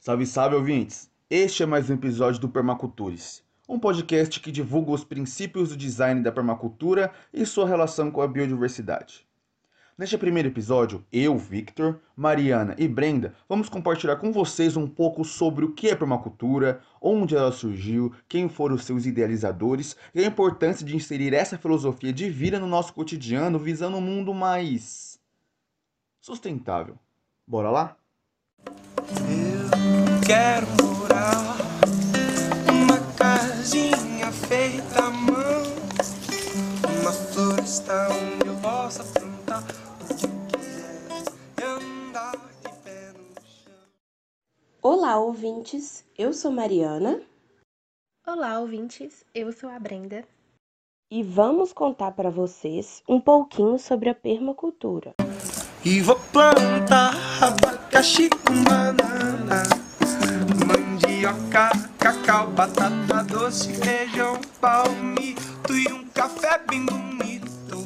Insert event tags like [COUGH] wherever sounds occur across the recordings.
Salve, salve, ouvintes! Este é mais um episódio do Permacultures, um podcast que divulga os princípios do design da permacultura e sua relação com a biodiversidade. Neste primeiro episódio, eu, Victor, Mariana e Brenda vamos compartilhar com vocês um pouco sobre o que é permacultura, onde ela surgiu, quem foram os seus idealizadores e a importância de inserir essa filosofia de vida no nosso cotidiano visando um mundo mais sustentável. Bora lá? Eu quero morar numa casinha feita à mão, uma floresta onde eu possa plantar o que eu quiser e andar de pé no chão. Olá, ouvintes! Eu sou Mariana Olá, ouvintes. Eu sou a Brenda. e vamos contar para vocês um pouquinho sobre a permacultura. E vou plantar abacaxi com banana, mandioca, cacau, batata doce, feijão, palmito e um café bem bonito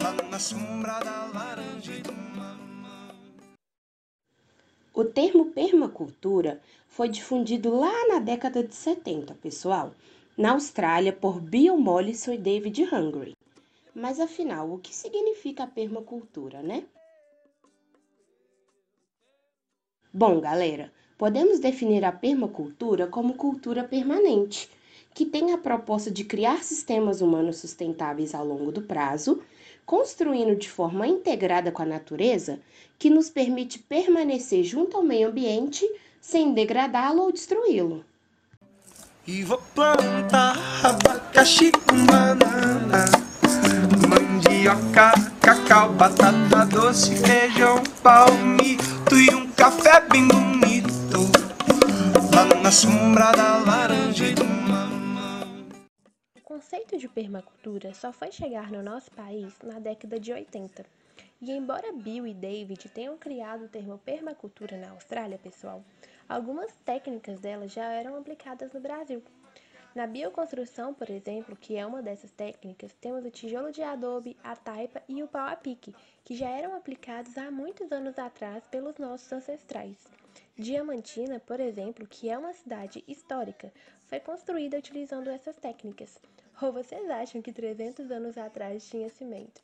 lá na sombra da laranja e do mamão. O termo permacultura foi difundido lá na década de 70, pessoal, na Austrália por Bill Mollison e David Hungry. Mas afinal, o que significa permacultura, né? Bom, galera, podemos definir a permacultura como cultura permanente, que tem a proposta de criar sistemas humanos sustentáveis ao longo do prazo, construindo de forma integrada com a natureza, que nos permite permanecer junto ao meio ambiente sem degradá-lo ou destruí-lo. E vou plantar abacaxi com banana, mandioca, cacau, batata doce, feijão, palmito e um café bem bonito na sombra da laranja e do mamão. O conceito de permacultura só foi chegar no nosso país na década de 80. E embora Bill e David tenham criado o termo permacultura na Austrália, pessoal, algumas técnicas dela já eram aplicadas no Brasil. Na bioconstrução, por exemplo, que é uma dessas técnicas, temos o tijolo de adobe, a taipa e o pau a pique, que já eram aplicados há muitos anos atrás pelos nossos ancestrais. Diamantina, por exemplo, que é uma cidade histórica, foi construída utilizando essas técnicas. Ou vocês acham que 300 anos atrás tinha cimento?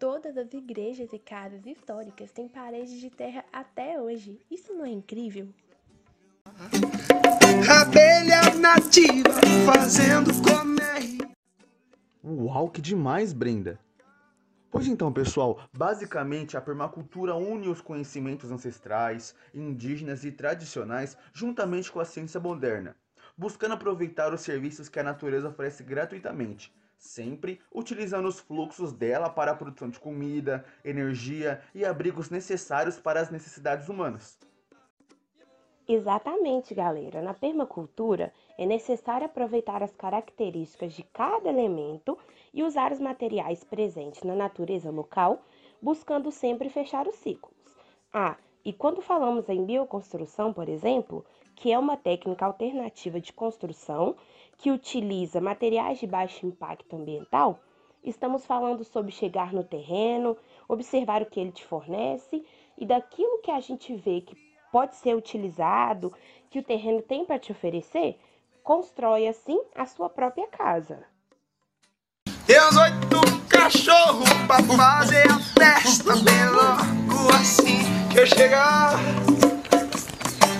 Todas as igrejas e casas históricas têm paredes de terra até hoje. Isso não é incrível? Abelha nativa fazendo comer. Uau, que demais, Brenda! Pois então, pessoal, basicamente a permacultura une os conhecimentos ancestrais, indígenas e tradicionais juntamente com a ciência moderna, buscando aproveitar os serviços que a natureza oferece gratuitamente, sempre utilizando os fluxos dela para a produção de comida, energia e abrigos necessários para as necessidades humanas. Exatamente, galera. Na permacultura é necessário aproveitar as características de cada elemento e usar os materiais presentes na natureza local, buscando sempre fechar os ciclos. Ah, e quando falamos em bioconstrução, por exemplo, que é uma técnica alternativa de construção que utiliza materiais de baixo impacto ambiental, estamos falando sobre chegar no terreno, observar o que ele te fornece e daquilo que a gente vê que pode ser utilizado, que o terreno tem para te oferecer, constrói assim a sua própria casa. Teus oito cachorros pra fazer a festa bem logo assim que eu chegar.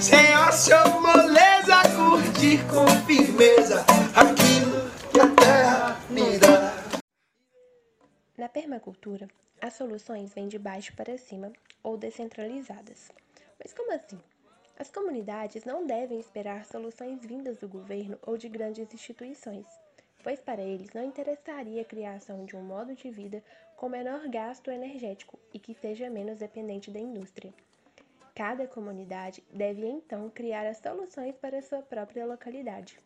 Sem a sua moleza, curtir com firmeza aquilo que a terra me dá. Na permacultura, as soluções vêm de baixo para cima ou descentralizadas. Mas como assim? As comunidades não devem esperar soluções vindas do governo ou de grandes instituições, pois para eles não interessaria a criação de um modo de vida com menor gasto energético e que seja menos dependente da indústria. Cada comunidade deve então criar as soluções para a sua própria localidade.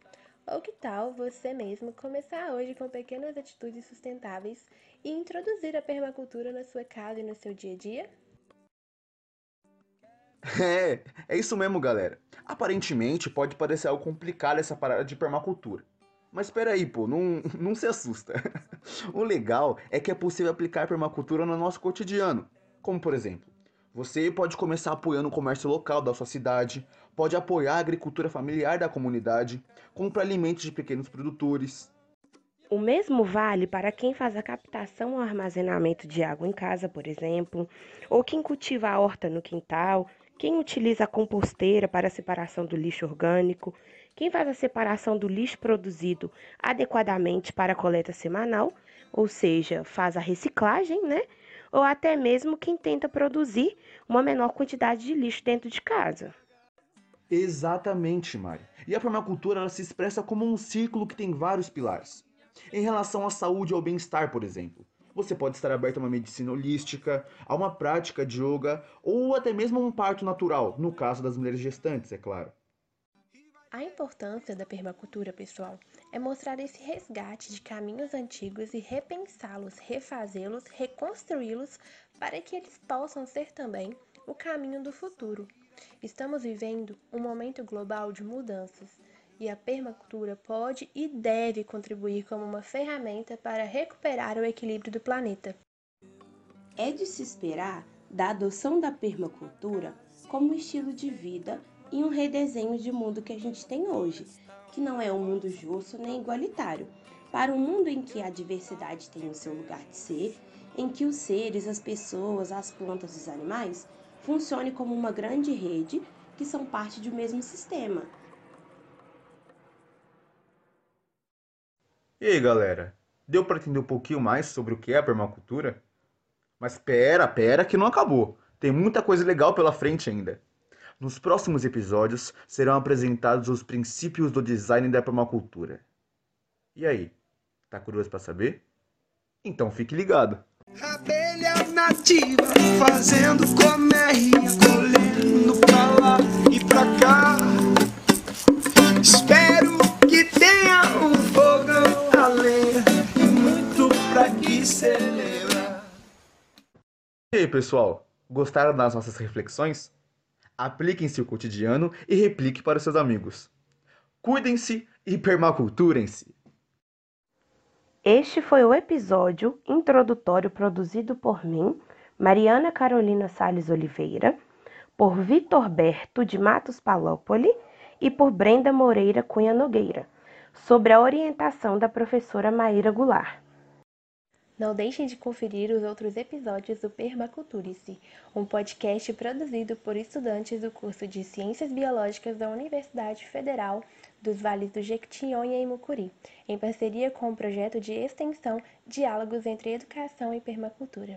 Ou que tal você mesmo começar hoje com pequenas atitudes sustentáveis e introduzir a permacultura na sua casa e no seu dia a dia? [LAUGHS] É, é isso mesmo, galera. Aparentemente pode parecer algo complicado essa parada de permacultura. Mas espera aí, pô, não, [LAUGHS] não se assusta. [LAUGHS] O legal é que é possível aplicar permacultura no nosso cotidiano. Como por exemplo, Você pode começar apoiando o comércio local da sua cidade, pode apoiar a agricultura familiar da comunidade, compra alimentos de pequenos produtores. O mesmo vale para quem faz a captação ou armazenamento de água em casa, por exemplo, ou quem cultiva a horta no quintal, quem utiliza a composteira para a separação do lixo orgânico, quem faz a separação do lixo produzido adequadamente para a coleta semanal, ou seja, faz a reciclagem, né? Ou até mesmo quem tenta produzir uma menor quantidade de lixo dentro de casa. Exatamente, Mari. E a permacultura ela se expressa como um círculo que tem vários pilares. Em relação à saúde e ao bem-estar, por exemplo, você pode estar aberto a uma medicina holística, a uma prática de yoga ou até mesmo a um parto natural, no caso das mulheres gestantes, é claro. A importância da permacultura, pessoal, é mostrar esse resgate de caminhos antigos e repensá-los, refazê-los, reconstruí-los para que eles possam ser também o caminho do futuro. Estamos vivendo um momento global de mudanças e a permacultura pode e deve contribuir como uma ferramenta para recuperar o equilíbrio do planeta. É de se esperar da adoção da permacultura como estilo de vida e um redesenho de mundo que a gente tem hoje, que não é um mundo justo nem igualitário, para um mundo em que a diversidade tem o seu lugar de ser, em que os seres, as pessoas, as plantas os animais funcionem como uma grande rede que são parte de um mesmo sistema E aí, galera? Deu para entender um pouquinho mais sobre o que é a permacultura? Mas pera, pera que não acabou. Tem muita coisa legal pela frente ainda. Nos próximos episódios serão apresentados os princípios do design da permacultura. E aí, tá curioso para saber? Então fique ligado. Abelha nativa fazendo colmeia, colhendo pra lá e pra cá. Espero celebrar. E aí, pessoal? Gostaram das nossas reflexões? Aplique em seu cotidiano e replique para os seus amigos. Cuidem-se e permaculturem-se. Este foi o episódio introdutório produzido por mim, Mariana Carolina Sales Oliveira, por Vitor Berto de Matos Palópoli e por Brenda Moreira Cunha Nogueira, sobre a orientação da professora Maíra Goulart. Não deixem de conferir os outros episódios do Permaculturice, um podcast produzido por estudantes do curso de Ciências Biológicas da Universidade Federal dos Vales do Jequitinhonha e Mucuri, em parceria com o projeto de extensão Diálogos entre Educação e Permacultura.